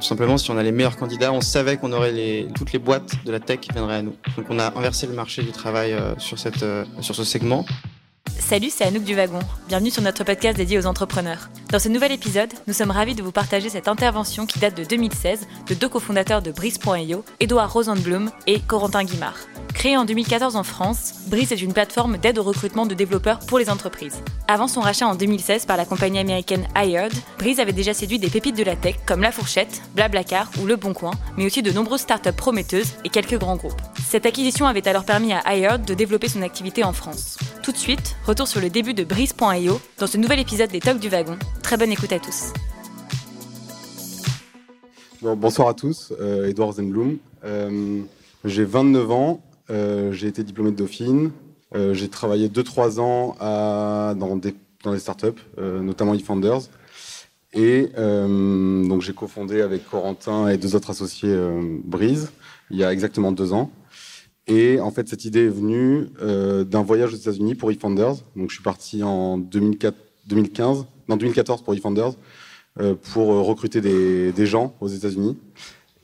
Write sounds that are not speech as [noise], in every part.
Tout simplement, si on a les meilleurs candidats, on savait qu'on aurait toutes les boîtes de la tech qui viendraient à nous. Donc on a inversé le marché du travail euh, euh, sur ce segment. Salut, c'est Anouk du Wagon. Bienvenue sur notre podcast dédié aux entrepreneurs. Dans ce nouvel épisode, nous sommes ravis de vous partager cette intervention qui date de 2016 de deux cofondateurs de Breeze.io, Edouard Rosenblum et Corentin Guimard. Créé en 2014 en France, Breeze est une plateforme d'aide au recrutement de développeurs pour les entreprises. Avant son rachat en 2016 par la compagnie américaine Hired, Breeze avait déjà séduit des pépites de la tech comme La Fourchette, Blablacar ou Le Bon Coin, mais aussi de nombreuses startups prometteuses et quelques grands groupes. Cette acquisition avait alors permis à Hired de développer son activité en France. Tout de suite, retour sur le début de Breeze.io dans ce nouvel épisode des Talks du Wagon. Très bonne écoute à tous. bonsoir à tous, euh, Edouard Zenblum. Euh, j'ai 29 ans, euh, j'ai été diplômé de Dauphine. Euh, j'ai travaillé 2-3 ans dans, des, startups, euh, notamment eFounders. Et donc j'ai cofondé avec Corentin et deux autres associés Breeze il y a exactement deux ans. Et en fait, cette idée est venue d'un voyage aux États-Unis pour eFounders. Donc je suis parti en 2004, 2015, non 2014 pour eFounders pour recruter des, gens aux États-Unis.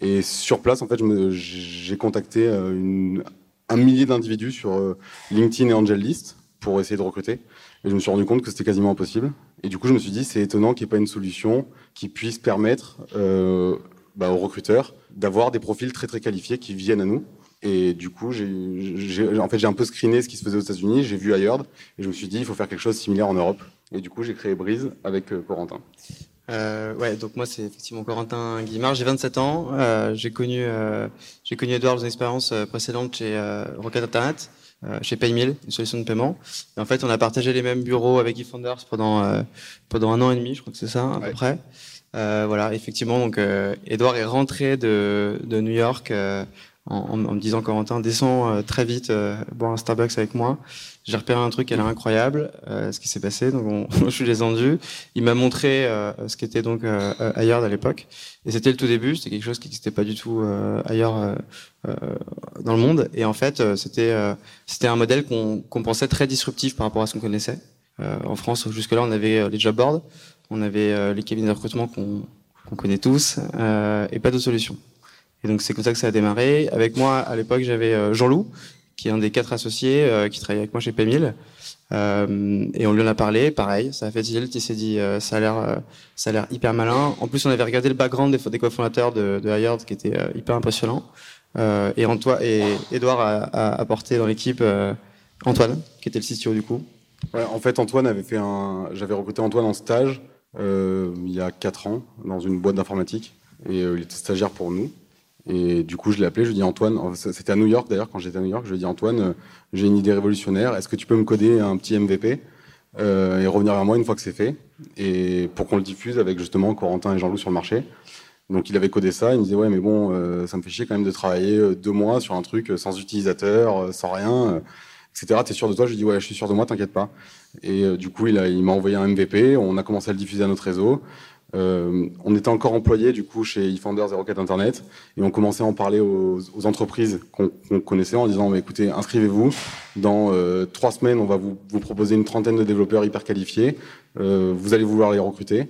Et sur place, en fait, j'ai contacté une, un millier d'individus sur euh, LinkedIn et AngelList pour essayer de recruter. Et je me suis rendu compte que c'était quasiment impossible. Et du coup, je me suis dit, c'est étonnant qu'il n'y ait pas une solution qui puisse permettre euh, bah, aux recruteurs d'avoir des profils très très qualifiés qui viennent à nous. Et du coup, j'ai, en fait, j'ai un peu screené ce qui se faisait aux États-Unis, j'ai vu ailleurs, et je me suis dit, il faut faire quelque chose de similaire en Europe. Et du coup, j'ai créé Breeze avec euh, Corentin. Euh, ouais, donc moi c'est effectivement Corentin Guimard, j'ai 27 ans, euh, j'ai connu euh, j'ai connu Edouard dans une expérience euh, précédente chez euh, Rocket Internet, euh, chez PayMill, une solution de paiement. Et en fait, on a partagé les mêmes bureaux avec eFounders pendant pendant un an et demi, je crois que c'est ça à peu près. voilà, effectivement, donc Edouard est rentré de de New York en, en, me disant Corentin descends très vite boire un Starbucks avec moi j'ai repéré un truc qui a l'air incroyable, euh, ce qui s'est passé. Donc, on, [laughs] je suis descendu. Il m'a montré euh, ce qu'était donc euh, ailleurs à l'époque. Et c'était le tout début. C'était quelque chose qui n'existait pas du tout euh, ailleurs euh, dans le monde. Et en fait, c'était c'était un modèle qu'on qu'on pensait très disruptif par rapport à ce qu'on connaissait. en France, jusque-là, on avait les job boards, on avait les cabinets de recrutement qu'on qu'on connaît tous, et pas de solution. Et donc c'est comme ça que ça a démarré. Avec moi, à l'époque, j'avais Jean-Loup, qui est un des quatre associés euh, qui travaille avec moi chez Pemil. Euh, et on lui en a parlé, pareil, ça a fait tilt, il s'est dit euh, ça a l'air euh, ça a l'air hyper malin. En plus, on avait regardé le background des, des cofondateurs de, de qui était euh, hyper impressionnant. et Antoine et Edouard a, a apporté dans l'équipe Antoine, qui était le CTO du coup. En fait, Antoine avait fait un, j'avais recruté Antoine en stage il y a quatre ans dans une boîte d'informatique et il était stagiaire pour nous. Et du coup, je l'ai appelé, je lui ai dit Antoine, c'était à New York d'ailleurs, quand j'étais à New York, je lui ai dit Antoine, euh, j'ai une idée révolutionnaire, est-ce que tu peux me coder un petit MVP euh, et revenir vers moi une fois que c'est fait, et pour qu'on le diffuse avec justement Corentin et Jean-Loup sur le marché. Donc il avait codé ça, il me disait ouais mais bon, euh, ça me fait chier quand même de travailler euh, deux mois sur un truc sans utilisateur, sans rien, etc. T'es sûr de toi? Je lui dit ouais, je suis sûr de moi, t'inquiète pas. Et du coup, il m'a envoyé un MVP, on a commencé à le diffuser à notre réseau. Euh, on était encore employé du coup chez eFounders et Rocket Internet et on commençait à en parler aux, aux entreprises qu'on qu connaissait en disant mais écoutez inscrivez-vous. Dans euh, trois semaines on va vous, vous, proposer une trentaine de développeurs hyper qualifiés. Euh, vous allez vouloir les recruter.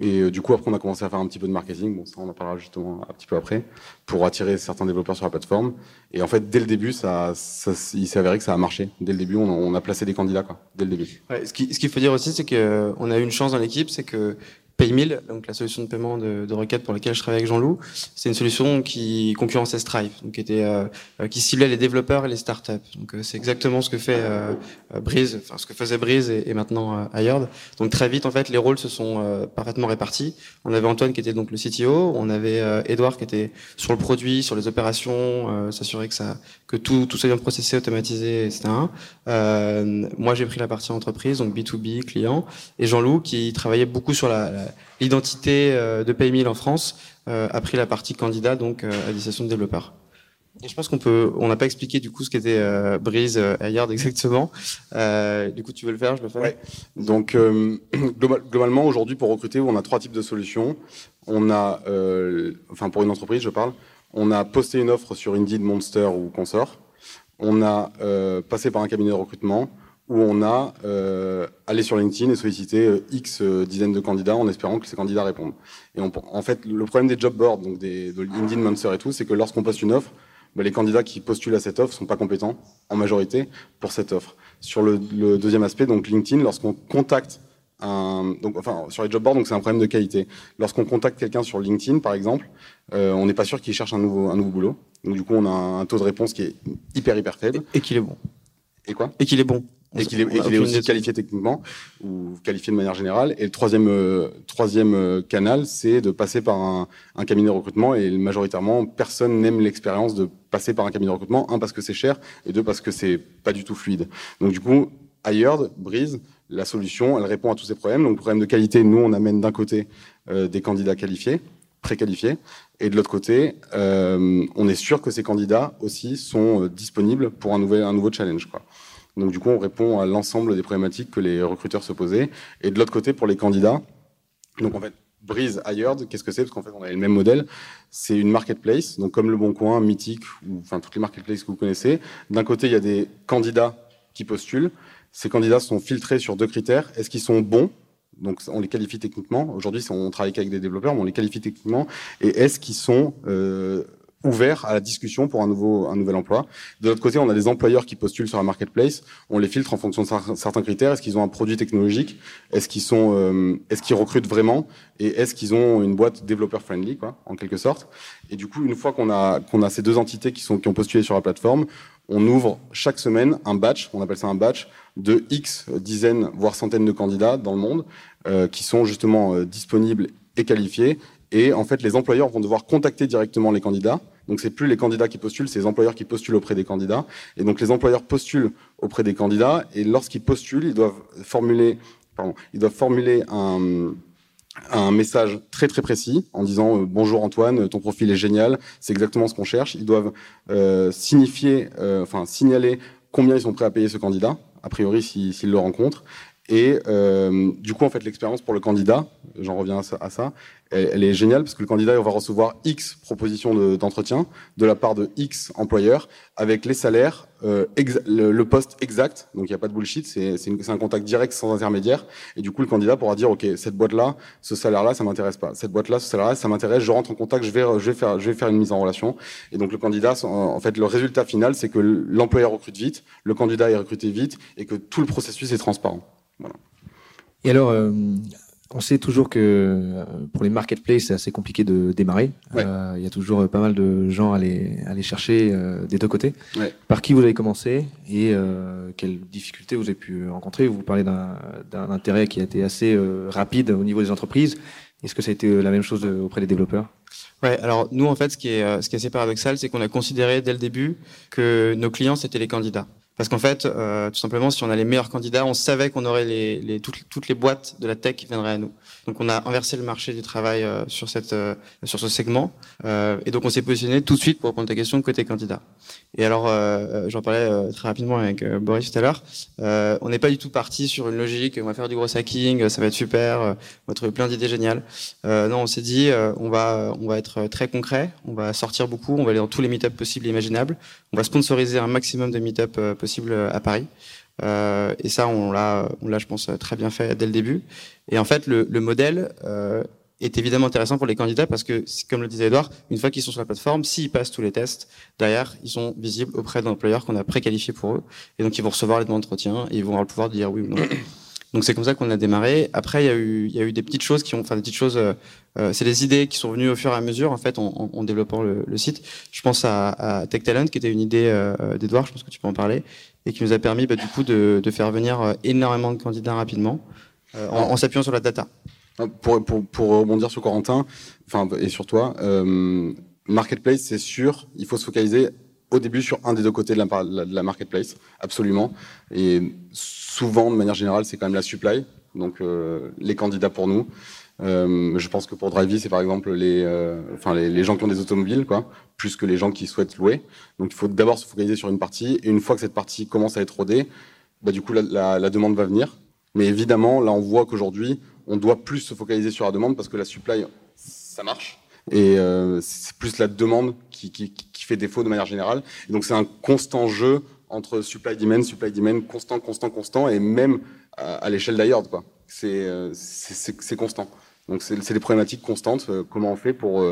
Et euh, du coup après on a commencé à faire un petit peu de marketing. Bon ça on en parlera justement un petit peu après pour attirer certains développeurs sur la plateforme. Et en fait dès le début ça, ça il s'est avéré que ça a marché. Dès le début on, on a placé des candidats quoi. Dès le début. Ouais, ce qu'il faut dire aussi c'est que on a eu une chance dans l'équipe c'est que PayMill, donc la solution de paiement de, de requête pour laquelle je travaille avec Jean-Loup, c'est une solution qui concurrençait Stripe, donc qui était euh, qui ciblait les développeurs et les startups. Donc euh, c'est exactement ce que fait euh, Breeze, enfin ce que faisait Breeze et, et maintenant euh, Hired. Donc très vite en fait les rôles se sont euh, parfaitement répartis. On avait Antoine qui était donc le CTO, on avait euh, Edouard qui était sur le produit, sur les opérations, euh, s'assurer que ça que tout tout soit bien processé, automatisé, etc. moi j'ai pris la partie entreprise, donc B2B client, et Jean-Loup qui travaillait beaucoup sur la, la l'identité euh, de PayMill en France euh, a pris la partie candidat, donc euh, à destination de développeurs. Je pense qu'on peut, on n'a pas expliqué du coup ce qu'était euh, Breeze euh, Yard [laughs] exactement. Euh, du coup, tu veux le faire, je. Donc euh, [clears throat] globalement, aujourd'hui, pour recruter, on a trois types de solutions. On a, euh, enfin pour une entreprise, je parle, on a posté une offre sur Indeed, Monster ou Consort. On a euh, passé par un cabinet de recrutement où on a euh, allé sur LinkedIn et sollicité euh, X euh, dizaines de candidats en espérant que ces candidats répondent. Et on, en fait, le problème des job boards, donc des, de LinkedIn, Monster et tout, c'est que lorsqu'on poste une offre, bah, les candidats qui postulent à cette offre sont pas compétents en majorité pour cette offre. Sur le, le deuxième aspect, donc LinkedIn, lorsqu'on contacte un, donc, enfin, sur les job boards, donc c'est un problème de qualité. Lorsqu'on contacte quelqu'un sur LinkedIn, par exemple, euh, on n'est pas sûr qu'il cherche un nouveau, un nouveau boulot. Donc du coup, on a un taux de réponse qui est hyper hyper faible. Et, et qu'il est bon. Et quoi? Et qu'il est bon. Et qu'il est, et qu'il est aussi qualifié techniquement ou qualifié de manière générale. Et le troisième, euh, troisième euh, canal, c'est de passer par un, un, cabinet de recrutement. Et majoritairement, personne n'aime l'expérience de passer par un cabinet de recrutement. Un, parce que c'est cher, et deux, parce que c'est pas du tout fluide. Donc du coup, Hired, Breeze, la solution, elle répond à tous ces problèmes. Donc problème de qualité, nous, on amène d'un côté euh, des candidats qualifiés, préqualifiés, et de l'autre côté, euh, on est sûr que ces candidats aussi sont disponibles pour un, nouvel, un nouveau challenge. Quoi. Donc du coup, on répond à l'ensemble des problématiques que les recruteurs se posaient. Et de l'autre côté, pour les candidats, donc en fait, Breeze Hired, qu'est-ce que c'est? Parce qu'en fait, on a le même modèle. C'est une marketplace, donc comme Le Bon Coin, Mythique, ou enfin toutes les marketplaces que vous connaissez. D'un côté, il y a des candidats qui postulent. Ces candidats sont filtrés sur deux critères. Est-ce qu'ils sont bons? Donc on les qualifie techniquement. Aujourd'hui, on travaille avec des développeurs, mais on les qualifie techniquement. Et est-ce qu'ils sont euh, ouvert à la discussion pour un nouveau un nouvel emploi. De l'autre côté, on a des employeurs qui postulent sur un marketplace. On les filtre en fonction de certains critères. Est-ce qu'ils ont un produit technologique? Est-ce qu'ils sont euh, est-ce qu'ils recrutent vraiment? Et est-ce qu'ils ont une boîte développeur friendly, quoi, en quelque sorte? Et du coup, une fois qu'on a qu'on a ces deux entités qui sont qui ont postulé sur la plateforme, on ouvre chaque semaine un batch, on appelle ça un batch, de X dizaines, voire centaines de candidats dans le monde euh, qui sont justement euh, disponibles et qualifiés et en fait, les employeurs vont devoir contacter directement les candidats. Donc, c'est plus les candidats qui postulent, c'est les employeurs qui postulent auprès des candidats. Et donc, les employeurs postulent auprès des candidats. Et lorsqu'ils postulent, ils doivent formuler, pardon, ils doivent formuler un, un message très très précis en disant euh, bonjour Antoine, ton profil est génial, c'est exactement ce qu'on cherche. Ils doivent euh, signifier, euh, enfin signaler combien ils sont prêts à payer ce candidat, a priori s'ils si, le rencontrent. Et euh, du coup, en fait, l'expérience pour le candidat, j'en reviens à ça, elle, est géniale parce que le candidat il va recevoir X propositions d'entretien de, la part de X employeurs avec les salaires, euh, le, le, poste exact. Donc il n'y a pas de bullshit, c'est un contact direct sans intermédiaire. Et du coup, le candidat pourra dire ok, cette boîte-là, ce salaire-là, ça m'intéresse pas. Cette boîte-là, ce salaire-là, ça m'intéresse. Je rentre en contact, je vais, je vais faire, je vais faire une mise en relation. Et donc le candidat, en fait, le résultat final, c'est que l'employeur recrute vite, le candidat est recruté vite et que tout le processus est transparent. Voilà. Et alors, euh, on sait toujours que euh, pour les marketplaces, c'est assez compliqué de démarrer. Ouais. Euh, il y a toujours pas mal de gens à aller, à aller chercher euh, des deux côtés. Ouais. Par qui vous avez commencé et euh, quelles difficultés vous avez pu rencontrer? Vous parlez d'un intérêt qui a été assez rapide au niveau des entreprises. Est-ce que ça a été la même chose auprès des développeurs? Ouais, alors nous en fait, ce qui est, ce qui est assez paradoxal, c'est qu'on a considéré dès le début que nos clients c'était les candidats. Parce qu'en fait, euh, tout simplement, si on a les meilleurs candidats, on savait qu'on aurait les, les, toutes, toutes, les boîtes de la tech qui viendraient à nous. Donc, on a inversé le marché du travail euh, sur cette, euh, sur ce segment, et donc on s'est positionné tout de suite pour répondre à ta question côté candidat. Et alors, j'en parlais très rapidement avec Boris tout à l'heure. on n'est pas du tout parti sur une logique. On va faire du gros hacking, ça va être super, on va trouver plein d'idées géniales. non, on s'est dit, on va, on va être très concret, on va sortir beaucoup, on va aller dans tous les meet-ups possibles et imaginables, on va sponsoriser un maximum de meet-ups possibles à Paris. Euh, et ça, on l'a, je pense, très bien fait dès le début. Et en fait, le, le modèle euh, est évidemment intéressant pour les candidats parce que, comme le disait Edouard, une fois qu'ils sont sur la plateforme, s'ils passent tous les tests, derrière, ils sont visibles auprès d'employeurs qu'on a préqualifiés pour eux. Et donc, ils vont recevoir les demandes d'entretien et ils vont avoir le pouvoir de dire oui ou non. Donc c'est comme ça qu'on a démarré. Après, il y a eu, il y a eu des petites choses qui ont, enfin des petites choses. Euh, c'est des idées qui sont venues au fur et à mesure en fait en, en, développant le, le, site. Je pense à, à Tech Talent qui était une idée euh, d'Edouard. Je pense que tu peux en parler et qui nous a permis bah, du coup de, de, faire venir euh, énormément de candidats rapidement euh, en, en s'appuyant sur la data. Pour, pour, pour rebondir sur Corentin, enfin et sur toi, euh, marketplace c'est sûr, il faut se focaliser au début sur un des deux côtés de la, de la marketplace, absolument. Et souvent, de manière générale, c'est quand même la supply, donc euh, les candidats pour nous. Euh, je pense que pour Drivey, c'est par exemple les, euh, enfin les, gens qui ont des automobiles, quoi, plus que les gens qui souhaitent louer. Donc il faut d'abord se focaliser sur une partie, et une fois que cette partie commence à être rodée, bah, du coup la, la, la demande va venir. Mais évidemment, là on voit qu'aujourd'hui, on doit plus se focaliser sur la demande parce que la supply, ça marche. Et euh, c'est plus la demande qui, qui, fait défaut de manière générale. Et donc c'est un constant jeu entre supply demand, supply demand, constant, constant, constant, et même à, l'échelle d'ailleurs, quoi. C'est c'est constant. Donc c'est des problématiques constantes. comment on fait pour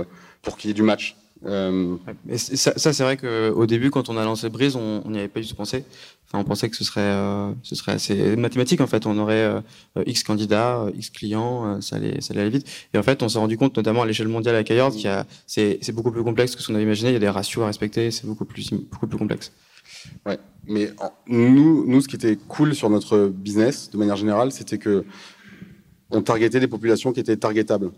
pour qu'il y ait du match euh... ça, c'est vrai qu'au début, quand on a lancé Brise, on n'y avait pas du tout pensé. Enfin, on pensait que ce serait, euh, ce serait assez mathématique en fait. On aurait euh, X candidats, X clients, ça allait, ça allait aller vite. Et en fait, on s'est rendu compte, notamment à l'échelle mondiale avec Ayard, qu'il c'est, c'est beaucoup plus complexe que ce qu'on avait imaginé. Il y a des ratios à respecter, c'est beaucoup plus, beaucoup plus complexe. Ouais, mais nous, nous, ce qui était cool sur notre business, de manière générale, c'était que on targetait des populations qui étaient targetables.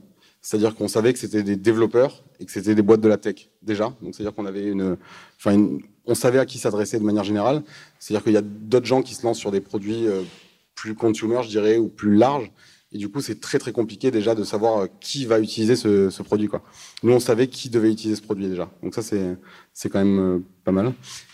C'est-à-dire qu'on savait que c'était des développeurs et que c'était des boîtes de la tech déjà. Donc c'est-à-dire qu'on avait une, enfin on savait à qui s'adresser de manière générale. C'est-à-dire qu'il y a d'autres gens qui se lancent sur des produits euh, plus consumer, je dirais, ou plus larges. Et du coup, c'est très très compliqué déjà de savoir euh, qui va utiliser ce, ce, produit. Quoi. Nous, on savait qui devait utiliser ce produit déjà. Donc ça, c'est c'est quand même euh, pas mal.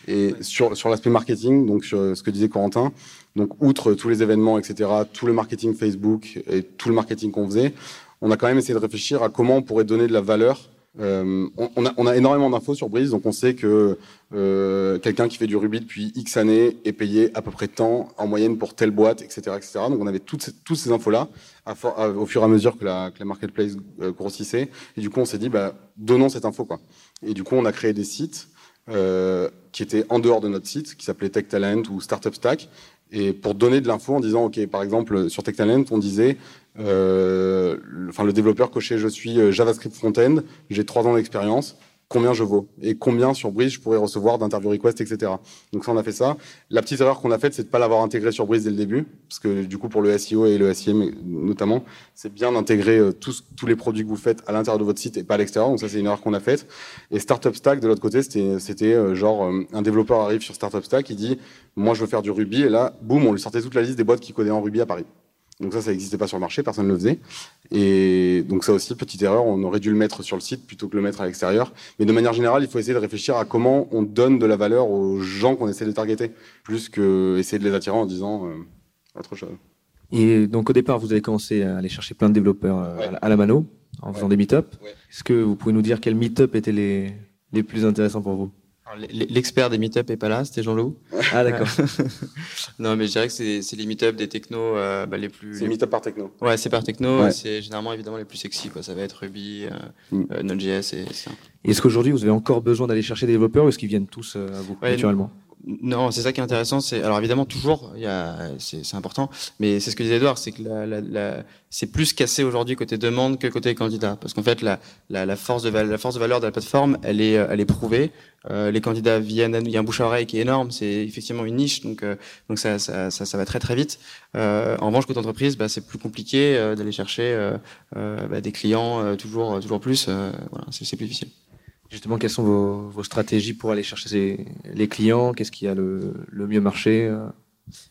Et sur sur l'aspect marketing, donc sur ce que disait Corentin, donc outre tous les événements, etc., tout le marketing Facebook et tout le marketing qu'on faisait, on a quand même essayé de réfléchir à comment on pourrait donner de la valeur. Euh, on, a, énormément d'infos sur Breeze, donc on sait que euh, quelqu'un qui fait du Ruby depuis X années est payé à peu près tant en moyenne pour telle boîte, etc. etc. Donc on avait toutes ces, infos-là au fur et à mesure que la, marketplace euh, grossissait. Et du coup, on s'est dit, bah, donnons cette info. Quoi. Et du coup, on a créé des sites qui étaient en dehors de notre site, qui s'appelait Tech Talent ou Startup Stack, et pour donner de l'info en disant, OK, par exemple, sur Tech Talent, on disait, euh, enfin, le développeur coché, je suis euh, JavaScript front-end, j'ai trois ans d'expérience, combien je vaux et combien sur Breeze je pourrais recevoir d'interview request, etc. Donc ça, on a fait ça. La petite erreur qu'on a faite, c'est de pas l'avoir intégré sur Breeze dès le début, parce que du coup, pour le SEO et le SEM notamment, c'est bien d'intégrer euh, tous, tous les produits que vous faites à l'intérieur de votre site et pas à l'extérieur. Donc ça, c'est une erreur qu'on a faite. Et Startup Stack, de l'autre côté, c'était, c'était euh, genre euh, un développeur arrive sur Startup Stack, il dit, moi, je veux faire du Ruby, et là, boum, on lui sortait toute la liste des boîtes qui codaient en Ruby à Paris. Donc ça, ça n'existait pas sur le marché, personne ne le faisait. Et donc ça aussi, petite erreur, on aurait dû le mettre sur le site plutôt que le mettre à l'extérieur. Mais de manière générale, il faut essayer de réfléchir à comment on donne de la valeur aux gens qu'on essaie de targeter, plus que essayer de les attirer en disant euh, autre chose. Et donc au départ, vous avez commencé à aller chercher plein de développeurs euh, à la mano, en faisant des meet-up. Est-ce que vous pouvez nous dire quels meet-up étaient les, les plus intéressants pour vous? L'expert des meet-up est pas là, c'était Jean-Loup. Ah d'accord. [laughs] non mais je dirais que c'est les meet-up des technos euh, bah, les plus. C'est meet-up par techno. Ouais, c'est par techno. C'est généralement évidemment les plus sexy quoi. Ça va être Ruby, euh, mm. euh, Node.js et ça. Est-ce qu'aujourd'hui vous avez encore besoin d'aller chercher des développeurs ou est-ce qu'ils viennent tous à vous naturellement? Non, c'est ça qui est intéressant. C'est alors évidemment toujours, c'est, important, mais c'est ce que disait Edouard, c'est que c'est plus cassé aujourd'hui côté demande que côté candidat, parce qu'en fait la, force de la force de valeur de la plateforme, elle est, prouvée. Euh, les candidats viennent, il y a un bouche à oreille qui est énorme, c'est effectivement une niche, donc euh, ça, va très très vite. Euh, en revanche, côté entreprise, bah, c'est plus compliqué d'aller chercher bah, des clients toujours toujours plus. voilà, c'est plus difficile. Justement, quelles sont vos, vos, stratégies pour aller chercher les clients? Qu'est-ce qui a le, le mieux marché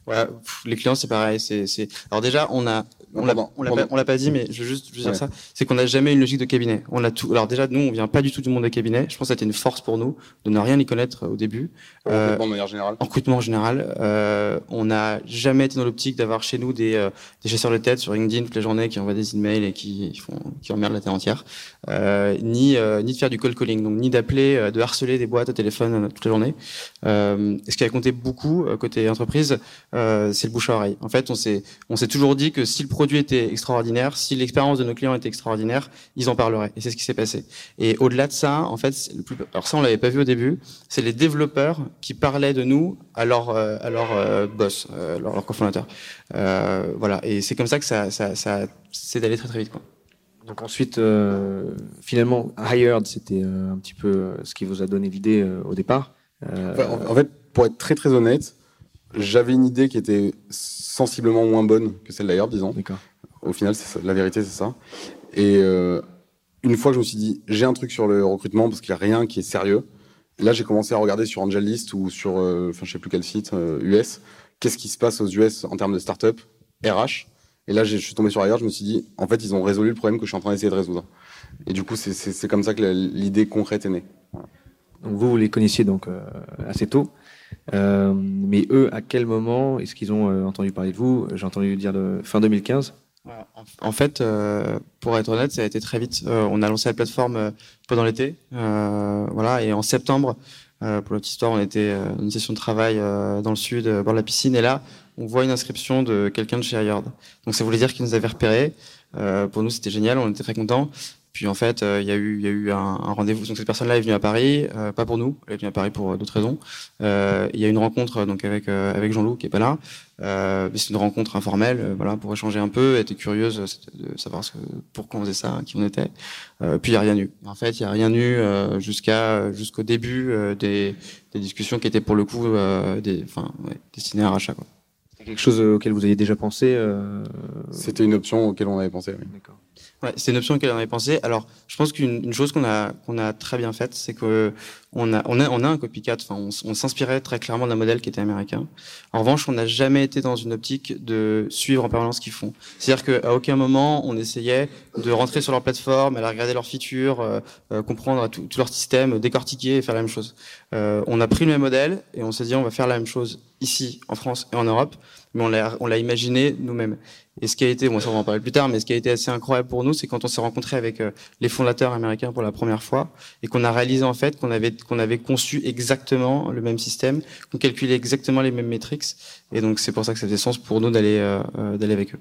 voilà, les clients, c'est pareil. C'est. Alors déjà, on a, on l'a, on l'a, pas, dit, mais je veux juste, dire ça. C'est qu'on n'a jamais une logique de cabinet. On a tout. Alors déjà, nous, on vient pas du tout du monde des cabinets. Je pense que c'était une force pour nous de ne rien y connaître au début. En euh, recrutement de manière générale. En recrutement en général, euh, on n'a jamais été dans l'optique d'avoir chez nous des, euh, des chasseurs de tête sur LinkedIn toute la journée qui envoient des emails et qui font, qui emmerdent la terre entière. Euh, ni, euh, ni de faire du cold calling, donc ni d'appeler, de harceler des boîtes au téléphone toute la journée. ce qui a compté beaucoup côté entreprise euh, c'est le bouche à oreille. En fait, on s'est on s'est toujours dit que si le produit était extraordinaire, si l'expérience de nos clients était extraordinaire, ils en parleraient. Et c'est ce qui s'est passé. Et au-delà de ça, en fait, le plus, alors ça on l'avait pas vu au début, c'est les développeurs qui parlaient de nous à leur euh, à leur euh, boss, euh, leur, leur cofondateur. Euh, voilà. Et c'est comme ça que ça ça, ça c'est d'aller très très vite quoi. Donc ensuite, euh, finalement, Hired, c'était un petit peu ce qui vous a donné l'idée au départ. en, en, fait, pour être très très honnête, j'avais une idée qui était sensiblement moins bonne que celle d'ailleurs, disons. Au final, ça, la vérité, c'est ça. Et euh, une fois que je me suis dit, j'ai un truc sur le recrutement parce qu'il n'y a rien qui est sérieux. Là, j'ai commencé à regarder sur AngelList ou sur, euh, enfin, je sais plus quel site, euh, US, qu'est-ce qui se passe aux US en termes de start-up, RH. Et là, je suis tombé sur ailleurs, je me suis dit, en fait, ils ont résolu le problème que je suis en train d'essayer de résoudre. Et du coup, c'est comme ça que l'idée concrète est née. Donc vous, vous les connaissiez donc euh, assez tôt. Euh, mais eux, à quel moment est-ce qu'ils ont euh, entendu parler de vous? J'ai entendu dire de fin 2015. En fait, euh, pour être honnête, ça a été très vite. Euh, on a lancé la plateforme pendant l'été, voilà, et en septembre, pour notre histoire, on était dans une session de travail dans le sud, bord de la piscine, et là, on voit une inscription de quelqu'un de chez Ayard. Donc ça voulait dire qu'il nous avait repérés. pour nous, c'était génial, on était très contents. Puis en fait, euh, il y a eu, y a eu un, rendez-vous. Donc cette personne-là est venue à Paris, euh, pas pour nous, elle est venue à Paris pour euh, d'autres raisons. Il y a eu une rencontre donc avec avec Jean-Loup qui est pas là. c'est une rencontre informelle, voilà, pour échanger un peu. Elle était curieuse de savoir ce, pourquoi on faisait ça, qui on était. puis il y a rien eu. En fait, il y a rien eu jusqu'à jusqu'au début des, des discussions qui étaient pour le coup des, enfin, ouais, destinées à rachat. Quoi. Quelque chose auquel vous aviez déjà pensé C'était une option auquel on avait pensé. Oui. D'accord. Ouais, c'est une option auquel on avait pensé. Alors, je pense qu'une chose qu'on a qu'on a très bien faite, c'est que on a on a on a un copycat. Enfin, on, on s'inspirait très clairement d'un modèle qui était américain. En revanche, on n'a jamais été dans une optique de suivre en permanence ce qu'ils font. C'est-à-dire qu'à aucun moment on essayait de rentrer sur leur plateforme, aller regarder leurs features, euh, euh, comprendre tout, tout, leur système, décortiquer et faire la même chose. Euh, on a pris le même modèle et on s'est dit on va faire la même chose ici en France et en Europe, mais on l'a imaginé nous-mêmes. Et ce qui a été, on va en parler plus tard, mais ce qui a été assez incroyable pour nous, c'est quand on s'est rencontré avec euh, les fondateurs américains pour la première fois et qu'on a réalisé en fait qu'on avait conçu exactement le même système, qu'on calculait exactement les mêmes métriques. Et donc c'est pour ça que ça faisait sens pour nous d'aller euh, euh, d'aller avec eux.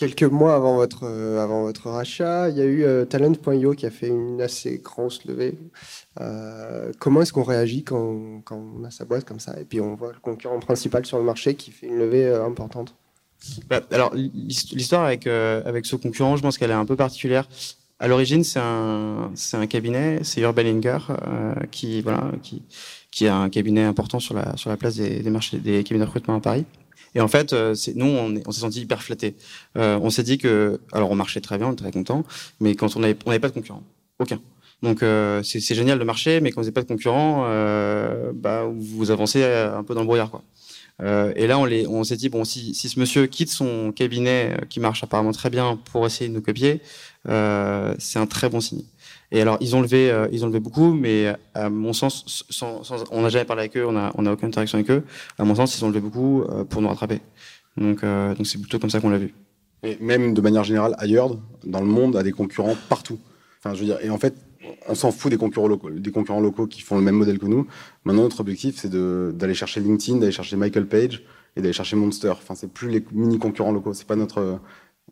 Quelques mois avant votre avant votre rachat, il y a eu Talent.io qui a fait une assez grosse levée. comment est-ce qu'on réagit quand, quand on a sa boîte comme ça? Et puis on voit le concurrent principal sur le marché qui fait une levée importante bah, alors l'histoire avec euh, avec ce concurrent, je pense qu'elle est un peu particulière. À l'origine, c'est un un cabinet, c'est Urbaninger euh, qui voilà qui qui a un cabinet important sur la sur la place des, des marchés des cabinets de recrutement à Paris. Et en fait, euh, nous, on, s'est senti hyper flattés. Euh, on s'est dit que, alors, on marchait très bien, on était très content, mais quand on avait, on n'avait pas de concurrent, aucun. Donc, euh, c'est génial de marcher, mais quand vous n'avez pas de concurrent, euh, bah, vous avancez un peu dans le brouillard, quoi. Et là, on, s'est dit bon, si, si, ce monsieur quitte son cabinet qui marche apparemment très bien pour essayer de nous copier, c'est un très bon signe. Et alors, ils ont levé, euh, ils ont levé beaucoup, mais à mon sens, on n'a jamais parlé avec eux, on n'a on a aucune interaction avec eux. À mon sens, ils ont levé beaucoup euh, pour nous rattraper. Donc, euh, c'est plutôt comme ça qu'on l'a vu. Et même de manière générale, ailleurs, dans le monde, a des concurrents partout. Enfin, je veux dire, et en fait, on s'en fout des concurrents locaux, des concurrents locaux qui font le même modèle que nous. Maintenant, notre objectif, c'est d'aller chercher LinkedIn, d'aller chercher Michael Page et d'aller chercher Monster. Enfin, c'est plus les mini concurrents locaux. C'est pas notre.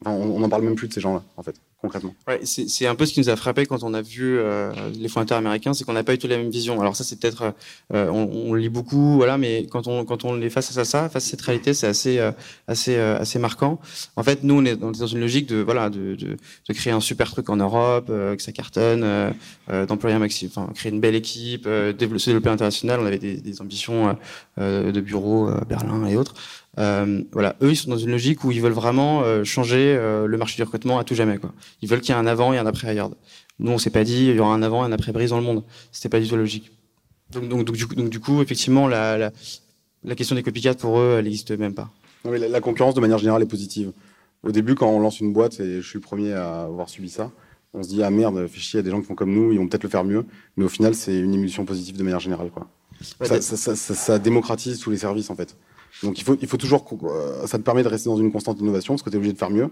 On n'en parle même plus de ces gens-là, en fait concrètement. Ouais, c'est un peu ce qui nous a frappé quand on a vu euh, les fondateurs américains, c'est qu'on n'a pas eu tout la même vision. Alors ça, c'est peut-être, euh, on, on, lit beaucoup, voilà, mais quand on quand on les face à ça, face à cette réalité, c'est assez euh, assez euh, assez marquant. En fait, nous, on est, dans une logique de voilà de, de, de créer un super truc en Europe, euh, que ça cartonne, d'employer un maximum, enfin créer une belle équipe, développer, se développer international. On avait des, des ambitions de bureaux Berlin et autres. Euh, voilà, eux, ils sont dans une logique où ils veulent vraiment euh, changer euh, le marché du recrutement à tout jamais. Quoi. Ils veulent qu'il y ait un avant et un après Hayard. Nous, on s'est pas dit il y aura un avant et un après Brise dans le monde. C'était pas du tout logique. Donc, donc, donc, du, coup, donc du coup, effectivement, la, la, la question des copycats pour eux, elle n'existe même pas. Non, mais la, la, concurrence, de manière générale, est positive. Au début, quand on lance une boîte, et je suis le premier à avoir subi ça, on se dit ah merde, fait chier, il y a des gens qui font comme nous, ils vont peut-être le faire mieux. Mais au final, c'est une émulsion positive de manière générale. Quoi. Ouais, ça, ça, ça, ça, démocratise tous les services en fait. Donc il faut, il faut toujours, euh, ça te permet de rester dans une constante innovation parce que tu es obligé de faire mieux.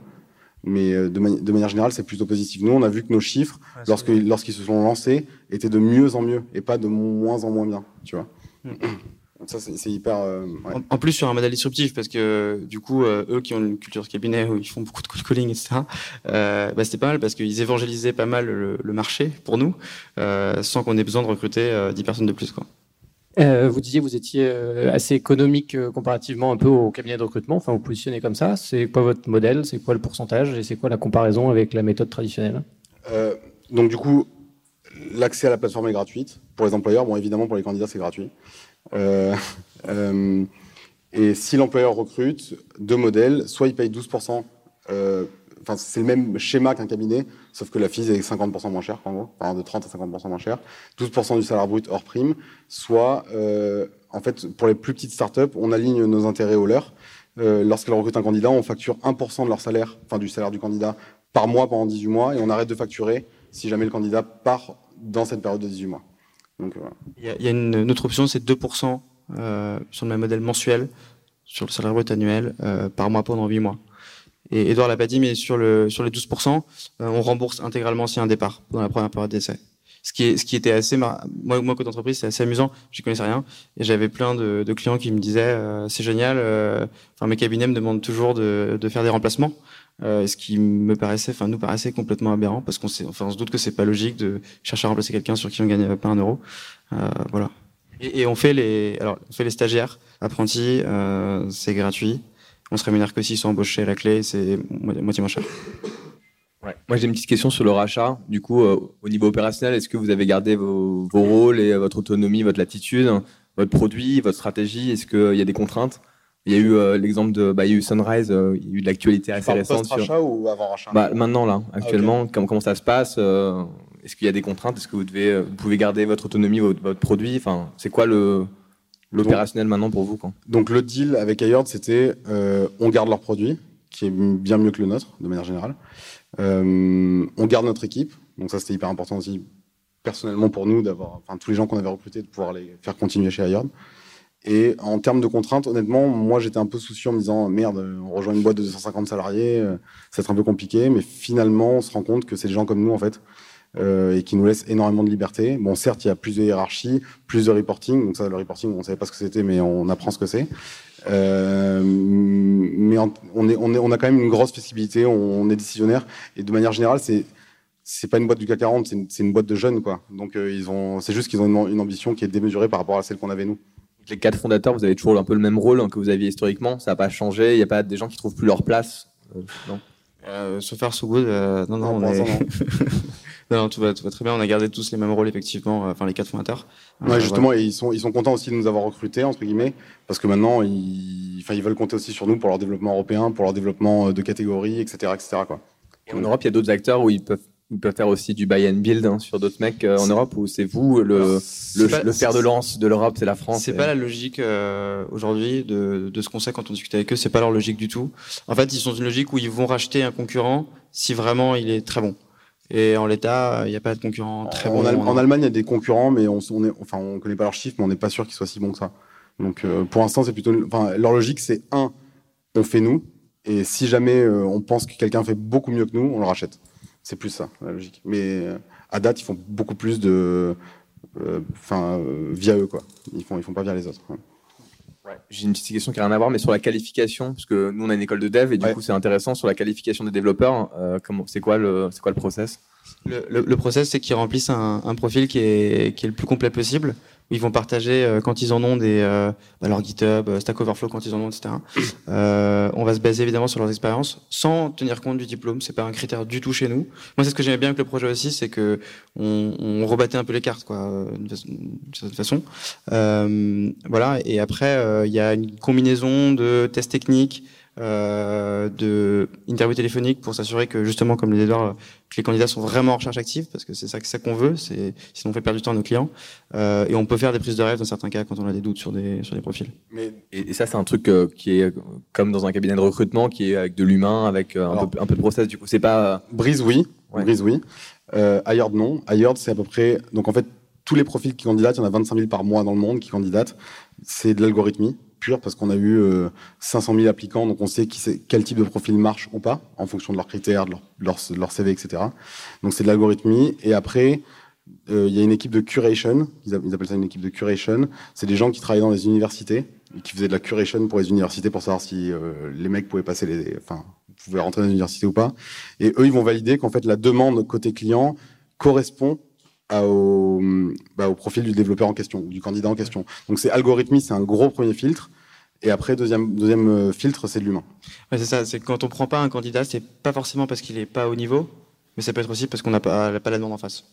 Mais euh, de, mani de manière générale, c'est plutôt positif. Nous, on a vu que nos chiffres, ouais, lorsqu'ils se sont lancés, étaient de mieux en mieux et pas de moins en moins bien. Tu vois. Mm. [clears throat] Ça, c'est hyper. Euh, ouais. en, en, plus, sur un modèle disruptif, parce que du coup, euh, eux qui ont une culture de cabinet où ils font beaucoup de cold calling, etc., euh, bah, c'était pas mal parce qu'ils évangélisaient pas mal le, le marché pour nous, euh, sans qu'on ait besoin de recruter 10 personnes de plus. Quoi. Euh, vous disiez vous étiez euh, assez économique euh, comparativement un peu au cabinet de recrutement. Enfin, vous positionnez comme ça. C'est quoi votre modèle? C'est quoi le pourcentage? Et c'est quoi la comparaison avec la méthode traditionnelle? Donc du coup, l'accès à la plateforme est gratuite pour les employeurs. Bon, évidemment pour les candidats c'est gratuit. Et si l'employeur recrute deux modèles, soit il paye 12% c'est le même schéma qu'un cabinet, sauf que la FIS est 50% moins chère, en gros, de 30 à 50% moins chère, 12% du salaire brut hors prime, soit, euh, en fait, pour les plus petites startups, on aligne nos intérêts aux leurs. Euh, Lorsqu'elles recrutent un candidat, on facture 1% de leur salaire, enfin, du salaire du candidat, par mois pendant 18 mois, et on arrête de facturer si jamais le candidat part dans cette période de 18 mois. Voilà. Il y a, une, autre option, c'est 2% euh, sur le même modèle mensuel, sur le salaire brut annuel, euh, par mois pendant 8 mois. Et Edouard l'a pas dit, mais sur, le, sur les 12%, euh, on rembourse intégralement si un départ dans la première période d'essai. ce qui, est, ce qui était assez moi moi côté entreprise c'est assez amusant. J'y connaissais rien. Et j'avais plein de, de, clients qui me disaient euh, c'est génial euh, enfin mes cabinets me demandent toujours de, de faire des remplacements euh, ce qui me paraissait enfin nous paraissait complètement aberrant parce qu'on enfin on se doute que c'est pas logique de chercher à remplacer quelqu'un sur qui on gagne pas un euro. Euh, voilà. Et, et, on fait les alors on fait les stagiaires apprentis euh, c'est gratuit on se rémunère que s'ils sont embauchés à la clé c'est moitié moins cher. Moi, j'ai une petite question sur le rachat. Du coup, euh, au niveau opérationnel, est-ce que vous avez gardé vos, vos, rôles et votre autonomie, votre latitude, votre produit, votre stratégie? Est-ce qu'il y a des contraintes? Il y a eu euh, l'exemple de bah, il y a eu Sunrise, euh, il y a eu de l'actualité assez récente. Post-rachat sur... ou avant rachat? Bah, Maintenant, là, actuellement, okay. comment, comment, ça se passe euh, Est-ce qu'il y a des contraintes? Est-ce que vous, devez, vous pouvez garder votre autonomie, votre, votre produit? Enfin, C'est quoi le, l'opérationnel maintenant pour vous quoi Donc, le deal avec Ayord, c'était on garde leur produit, qui est bien mieux que le nôtre, de manière générale. Euh, on garde notre équipe, donc ça c'était hyper important aussi personnellement pour nous d'avoir, enfin tous les gens qu'on avait recrutés de pouvoir les faire continuer chez Ayord. Et en termes de contraintes, honnêtement, moi j'étais un peu soucieux en me disant merde, on rejoint une boîte de 250 salariés, euh, ça va être un peu compliqué, mais finalement on se rend compte que c'est des gens comme nous en fait. Euh, et qui nous laissent énormément de liberté. Bon, certes, il y a plus de hiérarchie, plus de reporting. Donc ça, le reporting, on ne savait pas ce que c'était, mais on apprend ce que c'est. Euh, mais on, on, est, on, est, on a quand même une grosse flexibilité, on, est décisionnaire. Et de manière générale, c'est c'est pas une boîte du CAC 40, c'est une, une, boîte de jeunes, quoi. Donc euh, ils ont, c'est juste qu'ils ont une, une, ambition qui est démesurée par rapport à celle qu'on avait nous. Les quatre fondateurs, vous avez toujours un peu le même rôle hein, que vous aviez historiquement. Ça n'a pas changé. Il n'y a pas des gens qui trouvent plus leur place. Euh, non? Euh, so far so good. Euh, non, non, non, on [laughs] est... non. non, tout va, tout va très bien. On a gardé tous les mêmes rôles effectivement. Enfin, les quatre fondateurs. Ouais, justement, voilà. et ils sont, ils sont contents aussi de nous avoir recrutés entre guillemets, parce que maintenant, ils, veulent compter aussi sur nous pour leur développement européen, pour leur développement de catégories, etc., etc. Quoi. Et en Europe, il y a d'autres acteurs où ils peuvent ils peuvent faire aussi du buy and build hein, sur d'autres mecs euh, en Europe ou c'est vous le, le, pas, le, fer de lance de l'Europe, c'est la France C'est et... pas la logique euh, aujourd'hui de, de, ce qu'on sait quand on discute avec eux, c'est pas leur logique du tout. En fait, ils sont dans une logique où ils vont racheter un concurrent si vraiment il est très bon. Et en l'état, il n'y a pas de concurrent très en, bon. En, en, Allemagne, il y a des concurrents, mais on, enfin, on connaît pas leurs chiffres, mais on n'est pas sûr qu'ils soient si bons que ça. Donc, euh, pour l'instant, c'est plutôt, enfin, leur logique, c'est un, on fait nous, et si jamais euh, on pense que quelqu'un fait beaucoup mieux que nous, on le rachète. C'est plus ça, la logique. Mais euh, à date, ils font beaucoup plus de. Enfin, via eux, quoi. Ils font, ils font pas via les autres. Ouais. Ouais. J'ai une petite question qui n'a rien à voir, mais sur la qualification, parce que nous, on a une école de dev, et du ouais. coup, c'est intéressant sur la qualification des développeurs. Euh, c'est quoi, le, quoi le process? Le, le, le, process, c'est qu'ils remplissent un, un, profil qui est, qui est le plus complet possible où ils vont partager euh, quand ils en ont des euh, bah, leur GitHub, Stack Overflow quand ils en ont, etc. Euh, on va se baser évidemment sur leurs expériences, sans tenir compte du diplôme. C'est pas un critère du tout chez nous. Moi, c'est ce que j'aimais bien avec le projet aussi, c'est que on, on, rebattait un peu les cartes, quoi, d'une certaine façon. Euh, voilà. Et après, il y a une combinaison de tests techniques. Euh, de interview téléphonique pour s'assurer que justement comme les Edouard, que les candidats sont vraiment en recherche active parce que c'est ça, ça qu'on veut c'est sinon on fait perdre du temps à nos clients euh, et on peut faire des prises de rêve dans certains cas quand on a des doutes sur des sur des profils. Mais et, et ça c'est un truc euh, qui est comme dans un cabinet de recrutement qui est avec de l'humain avec euh, un, Alors, peu, un peu de process du coup c'est pas Brise oui. Ouais. Brise oui. Euh, non. Hired c'est à peu près donc en fait tous les profils qui candidatent il y en a 25 000 par mois dans le monde qui candidatent. C'est de l'algorithmie parce qu'on a eu euh, 500 000 applicants, donc on sait quel type de profil marche ou pas en fonction de leurs critères, de leur, CV, etc. Donc c'est de l'algorithmie. Et après, il euh, y a une équipe de curation, ils, appellent ça une équipe de curation. C'est des gens qui travaillent dans les universités qui faisaient de la curation pour les universités pour savoir si euh, les mecs pouvaient passer les, enfin, pouvaient rentrer dans l'université ou pas. Et eux, ils vont valider qu'en fait la demande côté client correspond au, bah, au, profil du développeur en question, ou du candidat en question. Donc c'est algorithmie, c'est un gros premier filtre. Et après, deuxième, deuxième euh, filtre, c'est de l'humain. C'est ça, c'est quand on prend pas un candidat, c'est pas forcément parce qu'il est pas au niveau, mais ça peut être aussi parce qu'on n'a pas, pas la demande en face.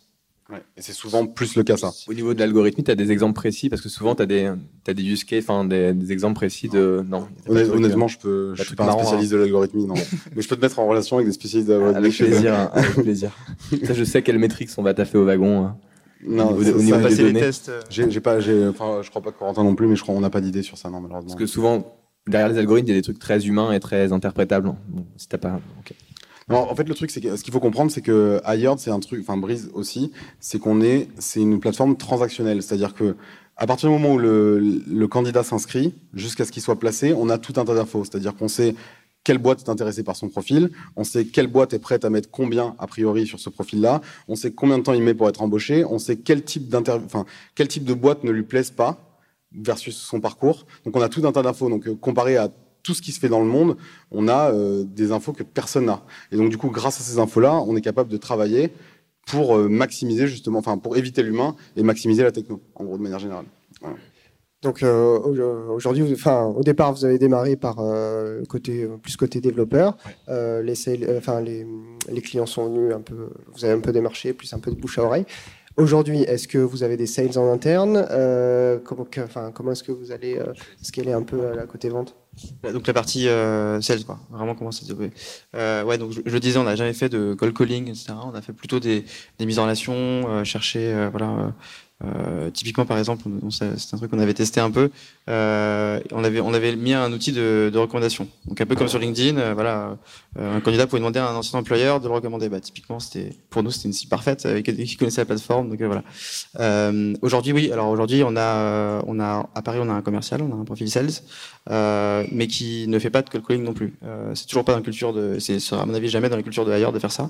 Ouais. Et c'est souvent plus le cas, ça. Au niveau de l'algorithme, tu as des exemples précis Parce que souvent, tu as des, as des use cases, enfin, des, des, exemples précis de. Non. Honnêt, honnêtement, je peux, je suis pas un spécialiste hein. de l'algorithme, non. [laughs] Mais je peux te mettre en relation avec des spécialistes de l'algorithme. Avec plaisir, hein, avec plaisir. [laughs] ça, je sais quelles métriques on va taffer au wagon. Hein. Non, au niveau, au niveau des données. Tests. J'ai pas, enfin, je crois pas que Corentin non plus, mais je crois qu'on n'a pas d'idée sur ça, non, malheureusement. Parce que souvent, derrière les algorithmes, il y a des trucs très humains et très interprétables. Bon, si t'as pas, okay. En fait, le truc, c'est ce qu'il faut comprendre, c'est que Hired, c'est un truc, enfin Breeze aussi, c'est qu'on est, c'est une plateforme transactionnelle, c'est-à-dire que à partir du moment où le, candidat s'inscrit, jusqu'à ce qu'il soit placé, on a tout un tas d'infos, c'est-à-dire qu'on sait quelle boîte est intéressée par son profil, on sait quelle boîte est prête à mettre combien a priori sur ce profil-là, on sait combien de temps il met pour être embauché, on sait quel type quel type de boîte ne lui plaise pas versus son parcours. Donc on a tout un tas d'infos. Donc euh, comparé à tout ce qui se fait dans le monde, on a euh, des infos que personne n'a. Et donc du coup, grâce à ces infos-là, on est capable de travailler pour euh, maximiser justement, enfin pour éviter l'humain et maximiser la techno, en gros de manière générale. Donc euh, aujourd'hui, enfin au départ, vous avez démarré par euh, côté plus côté développeur. Euh, les, enfin les, les, clients sont venus un peu, vous avez un peu démarché, plus un peu de bouche à oreille. Aujourd'hui, est-ce que vous avez des sales en interne? Comment, enfin, comment est-ce que vous allez scaler un peu à la côté vente? Donc la partie sales, quoi. Vraiment comment ça se développer. ouais, donc je, je, le disais, on n'a jamais fait de cold calling, etc. On a fait plutôt des, des mises en relation, chercher, voilà, euh, typiquement, par exemple, c'est un truc qu'on avait testé un peu. Euh, on avait on avait mis un outil de, recommandation. Donc un peu comme sur LinkedIn, euh, voilà, un candidat pouvait demander à un ancien employeur de le recommander. Bah, typiquement, c'était pour nous c'était une cible parfaite avec qui connaissait la plateforme. Donc voilà. aujourd'hui, oui. Alors aujourd'hui, on a on a à Paris, on a un commercial, on a un profil sales, mais qui ne fait pas de cold calling non plus. c'est toujours pas dans la culture de, c'est à mon avis jamais dans la culture de ailleurs de faire ça.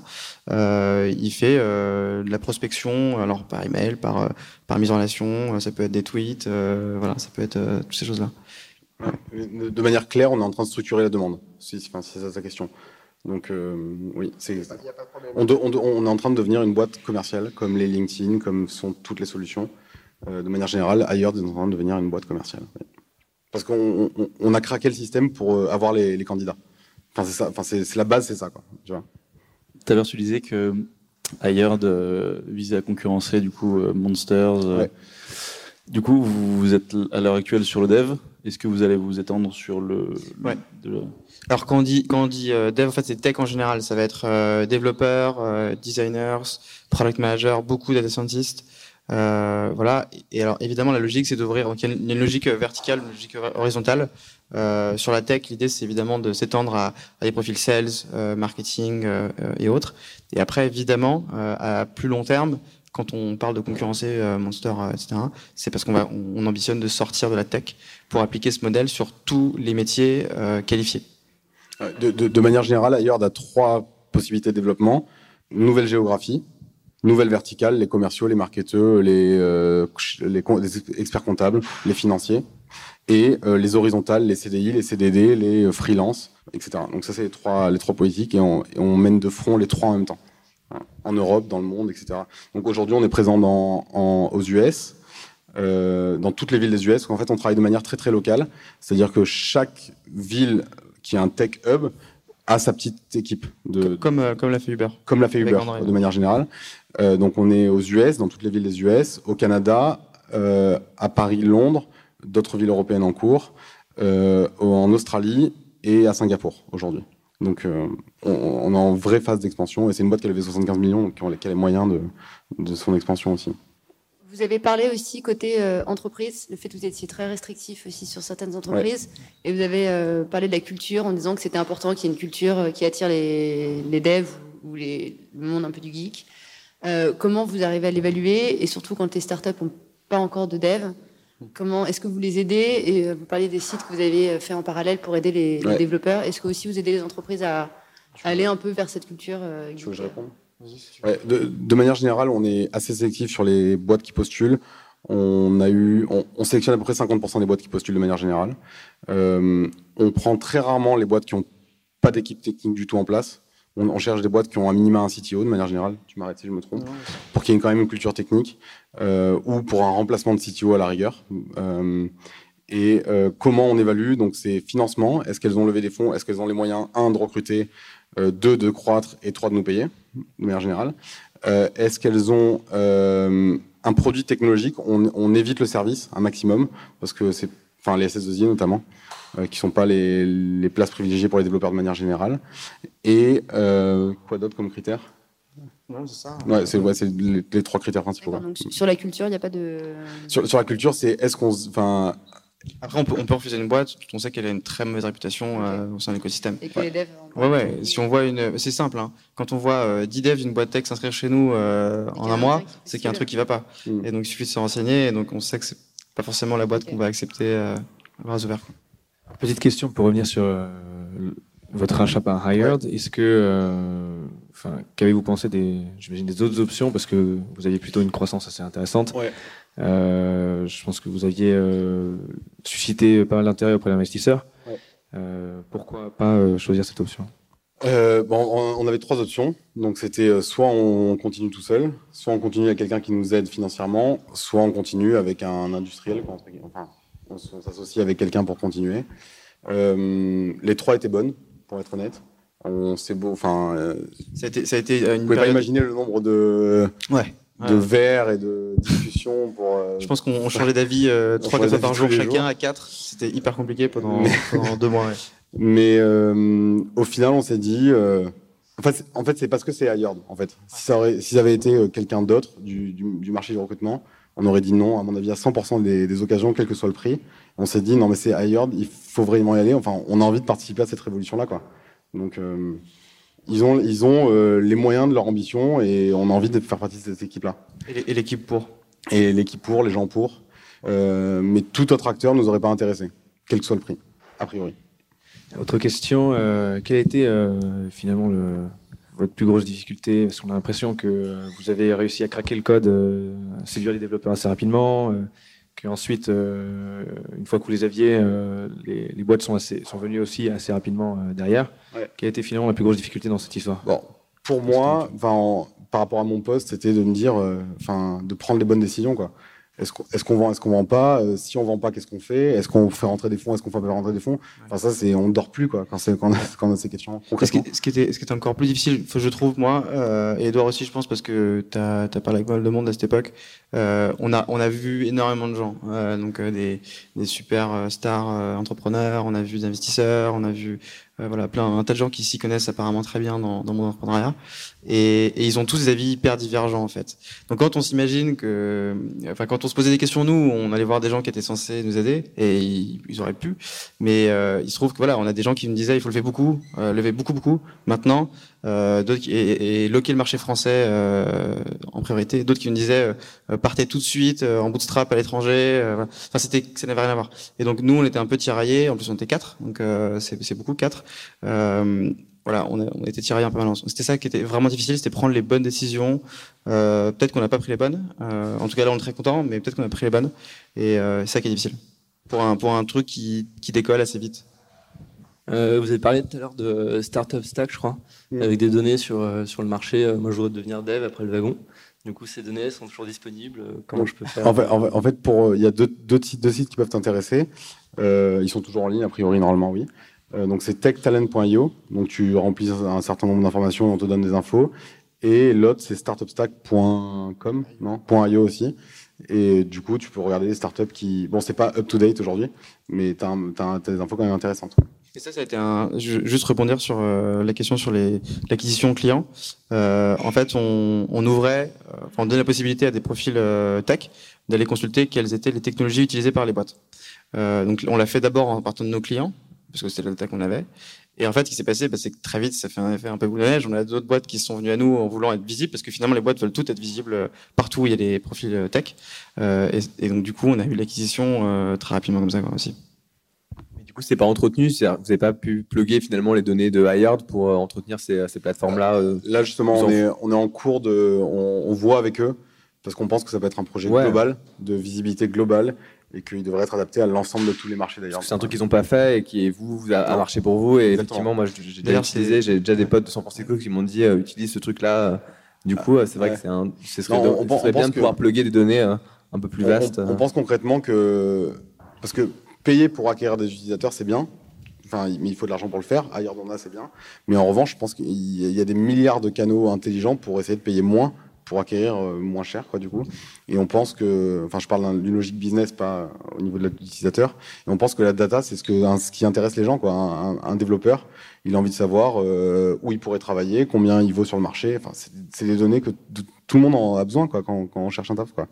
il fait de la prospection, alors par email, par par mise en relation, euh, ça peut être des tweets, euh, voilà, ça peut être euh, toutes ces choses-là. De manière claire, on est en train de structurer la demande, si, c'est ça ta question. Donc oui, c'est, on, on, est en train de devenir une boîte commerciale, comme les LinkedIn, comme sont toutes les solutions. de manière générale, ailleurs, on est en train de devenir une boîte commerciale. Parce qu'on on, a craqué le système pour avoir les, candidats. Enfin, c'est ça. Enfin, c'est, la base, c'est ça, quoi. Tu vois. Tout à l'heure, tu disais que ailleurs de viser à concurrencer du coup euh, Monsters. Euh. Du coup, vous, êtes à l'heure actuelle sur le dev. Est-ce que vous allez vous étendre sur le, ouais. Alors quand on dit quand on dit euh, dev, en fait c'est tech en général. Ça va être développeurs, designers, product managers, beaucoup data scientists. Voilà. Et alors évidemment la logique c'est d'ouvrir. il y a une logique verticale, une logique horizontale. Euh, sur la tech, l'idée c'est évidemment de s'étendre à, des profils sales, euh, marketing euh, et autres. Et après, évidemment, à plus long terme, quand on parle de concurrencer Monster, etc., c'est parce qu'on on, ambitionne de sortir de la tech pour appliquer ce modèle sur tous les métiers qualifiés. De, manière générale, ailleurs, on a trois possibilités de développement nouvelle géographie, nouvelle verticale, les commerciaux, les marketeurs, les, les experts comptables, les financiers et euh, les horizontales, les CDI, les CDD, les euh, freelances, etc. Donc ça, c'est les trois, les trois politiques et on, mène de front les trois en même temps. En Europe, dans le monde, etc. Donc aujourd'hui, on est présent aux US, euh, dans toutes les villes des US. En fait, on travaille de manière très très locale. C'est-à-dire que chaque ville qui a un tech hub a sa petite équipe. De, comme, euh, comme l'a fait Uber. Comme l'a fait Uber, de manière générale. Euh, donc on est aux US, dans toutes les villes des US, au Canada, euh, à Paris, Londres, d'autres villes européennes en cours, euh, en Australie et à Singapour aujourd'hui. Donc euh, on, est en vraie phase d'expansion et c'est une boîte qui a levé 75 millions, donc qui a les moyens de, de son expansion aussi. Vous avez parlé aussi côté euh, entreprise, le fait que vous étiez très restrictif aussi sur certaines entreprises, et vous avez parlé de la culture en disant que c'était important qu'il y ait une culture qui attire les, les devs ou les, le monde un peu du geek. comment vous arrivez à l'évaluer? Et surtout quand les startups n'ont pas encore de devs, Comment est-ce que vous les aidez? Et euh, vous parliez des sites que vous avez euh, fait en parallèle pour aider les, développeurs. Est-ce que aussi vous aidez les entreprises à, aller un peu vers cette culture euh, Tu veux que je réponde? De, manière générale, on est assez sélectif sur les boîtes qui postulent. On a eu, on, sélectionne à peu près 50% des boîtes qui postulent de manière générale. on prend très rarement les boîtes qui n'ont pas d'équipe technique du tout en place. On, cherche des boîtes qui ont un minima un CTO de manière générale, tu m'arrêtes si je me trompe, pour qu'il y ait quand même une culture technique, euh, ou pour un remplacement de CTO à la rigueur. Euh, et euh, comment on évalue? Donc c'est financement, est-ce qu'elles ont levé des fonds, est-ce qu'elles ont les moyens, un, de recruter, deux, de croître, et trois, de nous payer, de manière générale. est-ce qu'elles ont un produit technologique? On, on, évite le service un maximum, parce que c'est, enfin les SS2I notamment, euh, qui sont pas les, les, places privilégiées pour les développeurs de manière générale. Et euh, quoi d'autre comme critère non, c'est ça. Ouais, c'est ouais, les, les, trois critères principaux. Donc, sur la culture, il n'y a pas de. Sur, sur la culture, c'est est-ce qu'on. Enfin. Après, on peut, on peut, refuser une boîte, on sait qu'elle a une très mauvaise réputation euh, au sein de l'écosystème. Et que les devs. Ouais, ouais. Si on voit une, c'est simple. Hein. Quand on voit euh, 10 devs d'une boîte tech s'inscrire chez nous euh, en un mois, c'est qu'il y a un truc qui va pas. Mm. Et donc il suffit de se renseigner. Et donc on sait que c'est pas forcément la boîte qu'on va accepter euh, à bras ouverts. Petite question pour revenir sur euh, votre rachat par Hired. Est-ce que, euh, enfin, qu'avez-vous pensé des, j'imagine des autres options? Parce que vous aviez plutôt une croissance assez intéressante. Ouais. Euh, je pense que vous aviez euh, suscité pas mal d'intérêt auprès d'investisseurs. Ouais. Euh, pourquoi pas euh, choisir cette option? Euh, bon, on avait trois options. Donc c'était soit on continue tout seul, soit on continue avec quelqu'un qui nous aide financièrement, soit on continue avec un industriel. Enfin, on, s'associe avec quelqu'un pour continuer. Euh, les trois étaient bonnes, pour être honnête. On s'est beau. Enfin, euh, Ça a été, ça a été vous une pouvez pas imaginer le nombre de Ouais. De verres et de discussions pour. euh, Je pense qu'on on changeait d'avis euh, trois quatre fois par jour chacun jours. à quatre. C'était hyper compliqué pendant, Mais- [laughs] pendant deux mois. ouais. Mais euh, au final, on s'est dit. euh, en fait, en fait, c'est parce que c'est Hired. En fait, si ça, aurait, si ça avait été euh, quelqu'un d'autre du, du, du marché du recrutement, on aurait dit non. À mon avis, à 100% des, des occasions, quel que soit le prix. On s'est dit non, mais c'est Hired. Il faut vraiment y aller. Enfin, on a envie de participer à cette révolution-là, quoi. Donc, euh, ils ont, ils ont euh, les moyens de leur ambition et on a envie de faire partie de cette équipe-là. Et l'é- Et l'équipe pour? Et l'équipe pour, les gens pour. Euh, mais tout autre acteur nous aurait pas intéressé, quel que soit le prix, a priori. Autre question, euh, quelle a été euh, finalement le, votre plus grosse difficulté? Parce qu'on a l'impression que vous avez réussi à craquer le code, euh, à séduire les développeurs assez rapidement, euh, qu'ensuite, euh, une fois que vous les aviez, euh, les, les boîtes sont, assez, sont venues aussi assez rapidement euh, derrière. Ouais. Quelle a été finalement la plus grosse difficulté dans cette histoire? Bon, pour moi, en- par rapport à mon poste, c'était de me dire, euh, enfin, de prendre les bonnes décisions, quoi. Est-ce qu'on est qu'on vend, est-ce qu'on vend pas? Euh, Si on vend pas, qu'est-ce qu'on fait? Est-ce qu'on fait rentrer des fonds? Est-ce qu'on fait pas rentrer des fonds? Enfin, ça, c'est, on ne dort plus, quoi, quand, c'est, quand, on [laughs] a, quand on a ces questions. Ce qui, ce qui était, ce qui était encore plus difficile, je trouve, moi, euh, et Edouard aussi, je pense, parce que tu as, parlé avec pas mal de monde à cette époque, euh, on, a, on a vu énormément de gens, euh, donc euh, des, des super euh, stars euh, entrepreneurs, on a vu des investisseurs, on a vu euh, voilà, plein, un tas de gens qui s'y connaissent apparemment très bien dans, dans mon entrepreneuriat, et, et ils ont tous des avis hyper divergents, en fait. Donc quand on s'imagine que, enfin, quand on se posait des questions, nous, on allait voir des gens qui étaient censés nous aider, et ils, auraient pu, mais euh, il se trouve que voilà, on a des gens qui me disaient il faut lever beaucoup, euh, lever beaucoup beaucoup maintenant, euh, d'autres et, et loquer le marché français euh, en priorité, d'autres qui me disaient euh, partez tout de suite euh, en bootstrap à l'étranger. Enfin c'était ça n'avait rien à voir. Et donc nous on était un peu tiraillés, en plus on était quatre, donc c'est beaucoup quatre. Voilà, on, a, on était tiraillés un peu mal. C'était ça qui était vraiment difficile, c'était prendre les bonnes décisions. Euh, peut-être qu'on n'a pas pris les bonnes. Euh, en tout cas là on est très content, mais peut-être qu'on a pris les bonnes. Et euh, c'est ça qui est difficile pour un pour un truc qui qui décolle assez vite. Euh, vous avez parlé tout à l'heure de Startup Stack, je crois, avec des données sur, euh, sur le marché. Moi, je voudrais devenir dev après le wagon. Du coup, ces données sont toujours disponibles. Comment je peux faire? En fait, en fait, pour, il y a deux, deux, sites, deux sites qui peuvent t'intéresser. Euh, ils sont toujours en ligne, a priori, normalement, oui. Euh, donc, c'est techtalent.io. Donc, tu remplis un certain nombre d'informations on te donne des infos. Et l'autre, c'est startupstack.com, .io aussi. Et du coup, tu peux regarder des startups qui. Bon, c'est pas up to date aujourd'hui, mais tu as, des infos quand même intéressantes. Et ça, ça a été un. ju- Juste rebondir sur euh, la question sur l'acquisition client. Euh, en fait, on, on ouvrait, on donnait la possibilité à des profils tech d'aller consulter quelles étaient les technologies utilisées par les boîtes. Donc, on l'a fait d'abord en partant de nos clients, parce que c'était la data qu'on avait. Et en fait, ce qui s'est passé, bah, c'est que très vite, ça fait un effet un peu boule de neige. On a d'autres boîtes qui sont venues à nous en voulant être visibles, parce que finalement, les boîtes veulent toutes être visibles euh, partout où il y a des profils euh, tech. Euh, et, et donc, du coup, on a eu l'acquisition euh, très rapidement comme ça quoi, aussi. Mais du coup, c'est pas entretenu, vous n'avez pas pu plugger finalement les données de Hired pour euh, entretenir ces, ces plateformes-là. euh. Là, justement, on en- est, on est en cours de. On, on voit avec eux, parce qu'on pense que ça peut être un projet Ouais. global, de visibilité globale, et qu'il devrait être adapté à l'ensemble de tous les marchés d'ailleurs. C'est un truc qu'ils n'ont pas fait et qui vous, vous a, a marché pour vous. Et Exactement. effectivement, moi, j'ai déjà utilisé, j'ai déjà des potes de San Francisco qui m'ont dit euh, utilise ce truc-là. Du coup, euh, c'est vrai Ouais. que c'est un, ce serait, Non, de- on- on ce serait on bien de que- pouvoir plugger des données euh, un peu plus On- vastes. On, on pense concrètement que. Parce que payer pour acquérir des utilisateurs, c'est bien. Enfin, mais il faut de l'argent pour le faire. Ailleurs dans là, c'est bien. Mais en revanche, je pense qu'il y a- il y a des milliards de canaux intelligents pour essayer de payer moins pour acquérir euh, moins cher, quoi, du coup. Et on pense que, enfin, je parle d'un- d'une logique business, pas au niveau de l'utilisateur. Et on pense que la data, c'est ce, ce qui intéresse les gens, quoi. Un, développeur, il a envie de savoir euh, où il pourrait travailler, combien il vaut sur le marché. Enfin, c'est des données que tout le monde en a besoin, quoi, quand, quand on cherche un taf, quoi.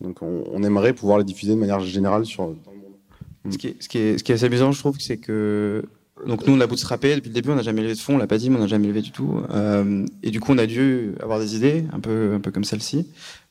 Donc, on, aimerait pouvoir les diffuser de manière générale sur, dans le monde. Ce qui, ce, qui est, ce qui est assez amusant, je trouve, c'est que donc nous on a bootstrappé depuis le début, on n'a jamais levé de fonds, on l'a pas dit, mais on n'a jamais levé du tout. Euh, et du coup, on a dû avoir des idées, un peu, un peu comme celle-ci.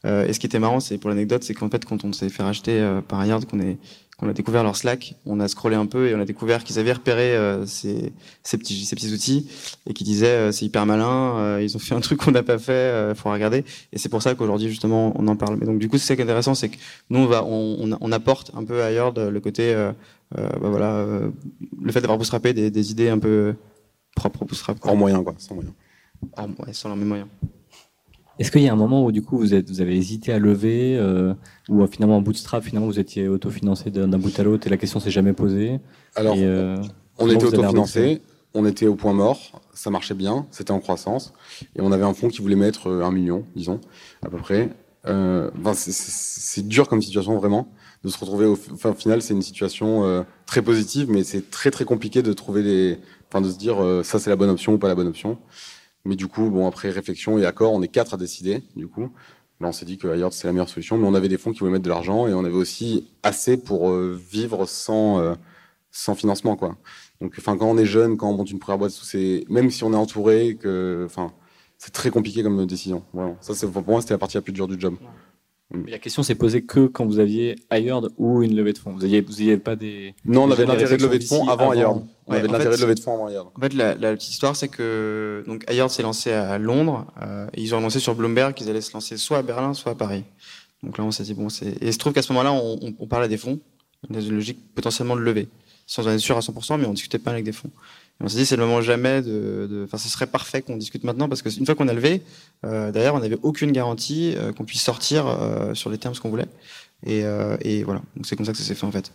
Euh, et ce qui était marrant, c'est pour l'anecdote, c'est qu'en fait, quand on s'est fait racheter euh, par Hired, qu'on est a découvert leur Slack, on a scrollé un peu et on a découvert qu'ils avaient repéré euh, ces, ces, petits, ces petits outils et qui disaient euh, c'est hyper malin, euh, ils ont fait un truc qu'on n'a pas fait, il faut regarder. Et c'est pour ça qu'aujourd'hui justement on en parle. Mais donc du coup c'est ça qui est intéressant, c'est que nous on va, on, apporte un peu ailleurs le côté, bah, voilà, le fait d'avoir bootstrapé des, des idées un peu propres au bootstrap. Hors moyen quoi, sans moyen. Hors, ouais, sans leurs moyens. Est-ce qu'il y a un moment où du coup vous, êtes, vous avez hésité à lever, euh, ou finalement en bootstrap, finalement vous étiez autofinancé d'un bout à l'autre et la question s'est jamais posée Alors, euh, on était autofinancé, on était au point mort, ça marchait bien, c'était en croissance, et on avait un fonds qui voulait mettre euh, un million, disons, à peu près. Euh, c'est dur comme situation vraiment de se retrouver au, final c'est une situation euh, très positive mais c'est très très compliqué de trouver les enfin de se dire euh, ça c'est la bonne option ou pas la bonne option mais du coup, bon, après réflexion et accord, on est quatre à décider. Du coup, on s'est dit que ailleurs c'est la meilleure solution. Mais on avait des fonds qui voulaient mettre de l'argent et on avait aussi assez pour euh, vivre sans sans financement, quoi. Donc, enfin, quand on est jeune, quand on monte une première boîte, c'est même si on est entouré, que, enfin, c'est très compliqué comme décision. Vraiment. Ça, pour moi, c'était la partie la plus dure du job. La question s'est posée que quand vous aviez Hired ou une levée de fonds. Vous n'aviez pas des. Non, on avait l'intérêt de lever de fonds avant, Hired. On avait l'intérêt de lever de fonds avant Hired. En fait, la, petite histoire, c'est que donc Hired s'est lancé à Londres euh, et ils ont annoncé sur Bloomberg qu'ils allaient se lancer soit à Berlin, soit à Paris. Donc là, on s'est dit bon, c'est. Et il se trouve qu'à ce moment-là, on, on, on parlait des fonds. On a une logique potentiellement de lever, sans en être sûr à 100%, mais on discutait pas avec des fonds on s'est dit, c'est le moment jamais de. Enfin, ce serait parfait qu'on discute maintenant parce qu'une fois qu'on a levé, euh, derrière, on n'avait aucune garantie euh, qu'on puisse sortir euh, sur les termes qu'on voulait. Et, euh, et voilà. Donc c'est comme ça que ça s'est fait en fait.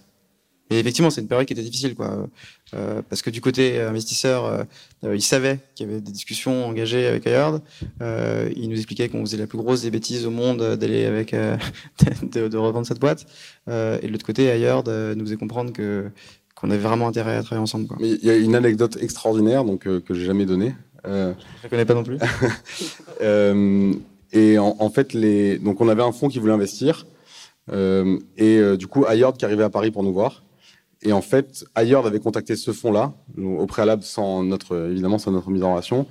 Et effectivement, c'est une période qui était difficile, quoi, euh, parce que du côté investisseur, ils savaient qu'il y avait des discussions engagées avec Ayard. ils nous expliquaient qu'on faisait la plus grosse des bêtises au monde d'aller avec, [laughs] de, de, revendre cette boîte. et de l'autre côté, Ayard nous faisait comprendre que on avait vraiment intérêt à travailler ensemble. Mais il y a une anecdote extraordinaire donc euh, que j'ai jamais donnée. Euh, Je la connais pas non plus. [laughs] euh, et en, en, fait, les... donc on avait un fonds qui voulait investir euh, et euh, du coup Ayord qui arrivait à Paris pour nous voir. Et en fait, Ayord avait contacté ce fonds-là au préalable sans notre évidemment sans notre mise en relation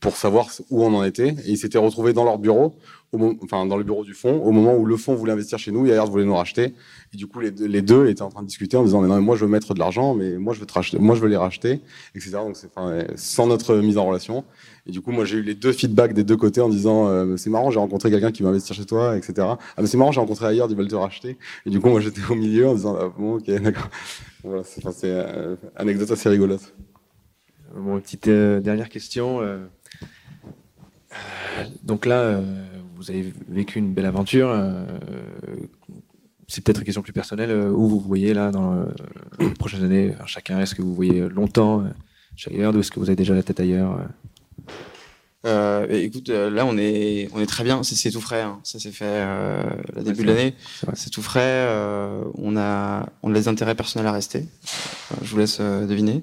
pour savoir où on en était. Et ils s'étaient retrouvés dans leur bureau, au enfin dans le bureau du fonds, au moment où le fonds voulait investir chez nous et Ayard voulait nous racheter. Et du coup, les deux, étaient en train de discuter en disant mais non, mais moi je veux mettre de l'argent, mais moi je veux te racheter, moi je veux les racheter, etc. Donc c'est sans notre mise en relation. Et du coup, moi j'ai eu les deux feedbacks des deux côtés en disant euh, c'est marrant, j'ai rencontré quelqu'un qui veut investir chez toi, etc. Ah mais c'est marrant, j'ai rencontré Ayard, ils veulent te racheter. Et du coup, moi j'étais au milieu en disant ah, bon, ok, [laughs] d'accord. Voilà, c'est enfin, euh, anecdote assez rigolote. Bon, petite euh, dernière question. Donc là, euh, vous avez vécu une belle aventure. Euh, c'est peut-être une question plus personnelle. Euh, où vous voyez là dans les prochaines années, chacun, est-ce que vous voyez longtemps ailleurs ou est-ce que vous avez déjà la tête ailleurs euh, écoute, là on est on est très bien, c'est tout frais. Hein. Ça s'est fait euh, le début de l'année. C'est tout frais. Euh, on a on a des intérêts personnels à rester. je vous laisse deviner.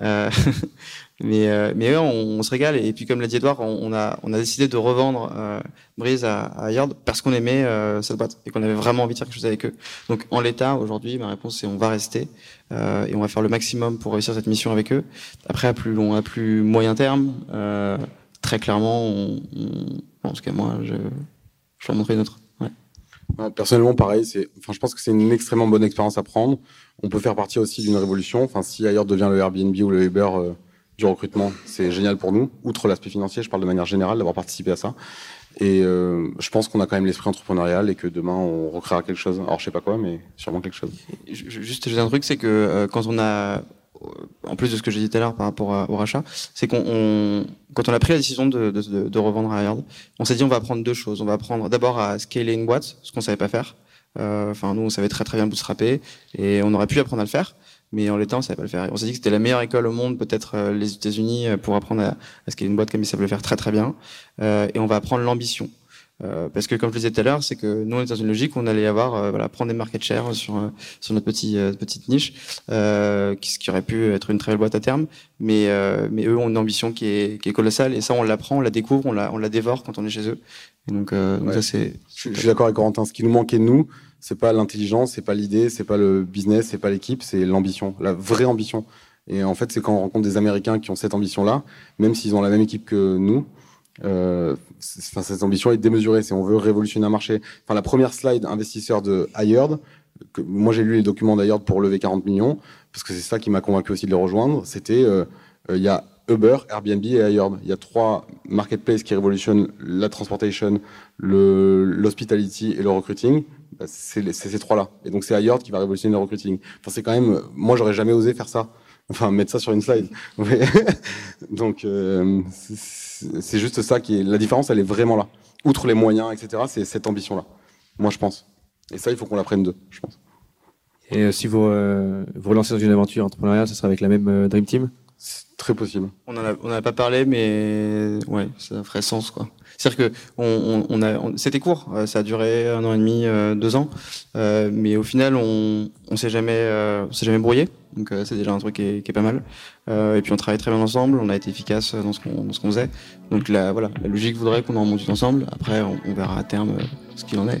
[laughs] Mais, euh, mais on, se régale. Et puis, comme l'a dit Edouard, on, a, on a décidé de revendre euh, Breeze à, à Yard parce qu'on aimait euh, cette boîte et qu'on avait vraiment envie de faire quelque chose avec eux. Donc, en l'état, aujourd'hui, ma réponse c'est on va rester euh, et on va faire le maximum pour réussir cette mission avec eux. Après, à plus long, à plus moyen terme, euh, très clairement, on, on, en tout cas, moi, je, je vais montrer une autre. Personnellement, pareil. C'est, enfin, je pense que c'est une extrêmement bonne expérience à prendre. On peut faire partie aussi d'une révolution. Enfin, si ailleurs devient le Airbnb ou le Uber euh, du recrutement. C'est génial pour nous. Outre l'aspect financier, je parle de manière générale d'avoir participé à ça. Et euh, je pense qu'on a quand même l'esprit entrepreneurial et que demain on recréera quelque chose. Alors je sais pas quoi, mais sûrement quelque chose. Juste, un truc, c'est que euh, quand on a, euh, en plus de ce que j'ai dit tout à l'heure par rapport à, au rachat, c'est qu'on, on, quand on a pris la décision de, revendre à on s'est dit on va apprendre deux choses. On va apprendre d'abord à scaler une boîte, ce qu'on savait pas faire. Enfin, nous on savait très très bien bootstrapper et on aurait pu apprendre à le faire mais en l'état, on savait pas le faire. on s'est dit que c'était la meilleure école au monde, peut-être euh, les États-Unis, euh, pour apprendre à, à ce qu'il y a une boîte comme ils savent le faire très très bien. Euh, et on va apprendre l'ambition. Euh, parce que comme je le disais tout à l'heure, c'est que nous on est dans une logique où on allait avoir euh, voilà prendre des market share sur sur notre petit petite niche, ce qui aurait pu être une très belle boîte à terme, mais mais eux ont une ambition qui est qui est colossale et ça on l'apprend, on la découvre, on la on la dévore quand on est chez eux. Et donc, donc ouais. ça c'est. Je, je suis d'accord avec Corentin. Ce qui nous manquait nous, c'est pas l'intelligence, c'est pas l'idée, c'est pas le business, c'est pas l'équipe, c'est l'ambition, la vraie ambition. Et en fait, c'est quand on rencontre des Américains qui ont cette ambition-là, même s'ils ont la même équipe que nous, euh, enfin, cette ambition est démesurée. C'est on veut révolutionner un marché. Enfin, la première slide investisseur de Hired, que moi j'ai lu les documents d'ailleurs pour lever 40 millions, parce que c'est ça qui m'a convaincu aussi de les rejoindre. C'était euh, il y a Uber, Airbnb et Hired. Il y a trois marketplaces qui révolutionnent la transportation, l'hospitality et le recruiting. Bah, c'est ces trois-là. Et donc c'est Hired qui va révolutionner le recruiting. Enfin, c'est quand même, moi j'aurais jamais osé faire ça. Enfin, mettre ça sur une slide. [laughs] [laughs] donc euh, c'est juste ça qui est la différence. Elle est vraiment là. Outre les moyens, etc. C'est cette ambition-là. Moi, je pense. Et ça, il faut qu'on l'apprenne d'eux, je pense. Et euh, si vous euh, vous relancez dans une aventure entrepreneuriale, ça sera avec la même Dream Team? C'est très possible. On n'en a, on a pas parlé, mais ouais, ça ferait sens, quoi. C'est-à-dire que on, on a, c'était court, euh, ça a duré un an et demi, euh, deux ans, euh, mais au final, on, on s'est jamais, on s'est jamais brouillé. Donc c'est déjà un truc qui est, pas mal. et puis on travaille très bien ensemble, on a été efficace dans ce qu'on, faisait. Donc la, voilà, la logique voudrait qu'on en monte ensemble. Après, on, on verra à terme ce qu'il en est.